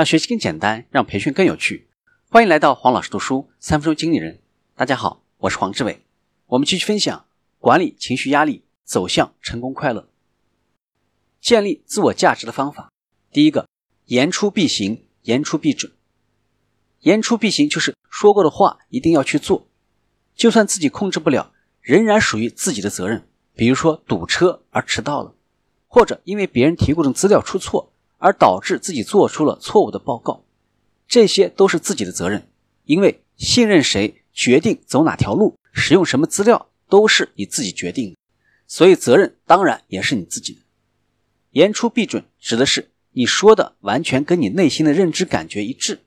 让学习更简单，让培训更有趣。欢迎来到黄老师读书三分钟经理人。大家好，我是黄志伟。我们继续分享管理情绪压力，走向成功快乐。建立自我价值的方法，第一个，言出必行，言出必准。言出必行就是说过的话一定要去做，就算自己控制不了，仍然属于自己的责任。比如说堵车而迟到了，或者因为别人提供的资料出错。而导致自己做出了错误的报告，这些都是自己的责任。因为信任谁，决定走哪条路，使用什么资料，都是你自己决定的，所以责任当然也是你自己的。言出必准，指的是你说的完全跟你内心的认知感觉一致。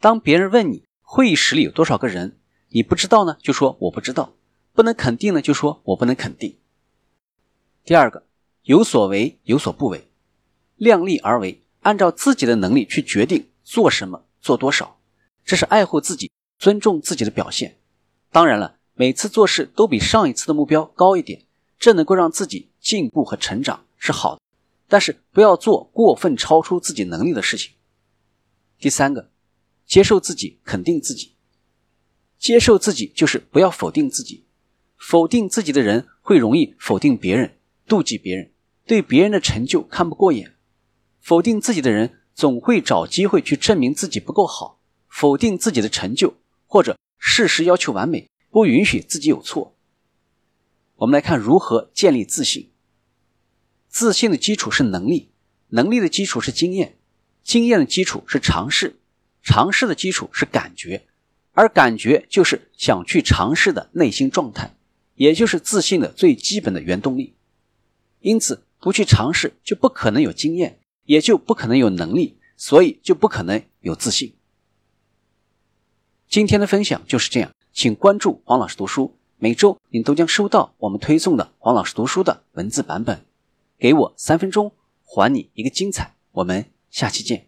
当别人问你会议室里有多少个人，你不知道呢，就说我不知道；不能肯定呢，就说我不能肯定。第二个，有所为，有所不为。量力而为，按照自己的能力去决定做什么、做多少，这是爱护自己、尊重自己的表现。当然了，每次做事都比上一次的目标高一点，这能够让自己进步和成长是好的。但是不要做过分超出自己能力的事情。第三个，接受自己，肯定自己。接受自己就是不要否定自己。否定自己的人会容易否定别人，妒忌别人，对别人的成就看不过眼。否定自己的人总会找机会去证明自己不够好，否定自己的成就，或者事事要求完美，不允许自己有错。我们来看如何建立自信。自信的基础是能力，能力的基础是经验，经验的基础是尝试，尝试的基础是感觉，而感觉就是想去尝试的内心状态，也就是自信的最基本的原动力。因此，不去尝试就不可能有经验。也就不可能有能力，所以就不可能有自信。今天的分享就是这样，请关注黄老师读书，每周您都将收到我们推送的黄老师读书的文字版本。给我三分钟，还你一个精彩。我们下期见。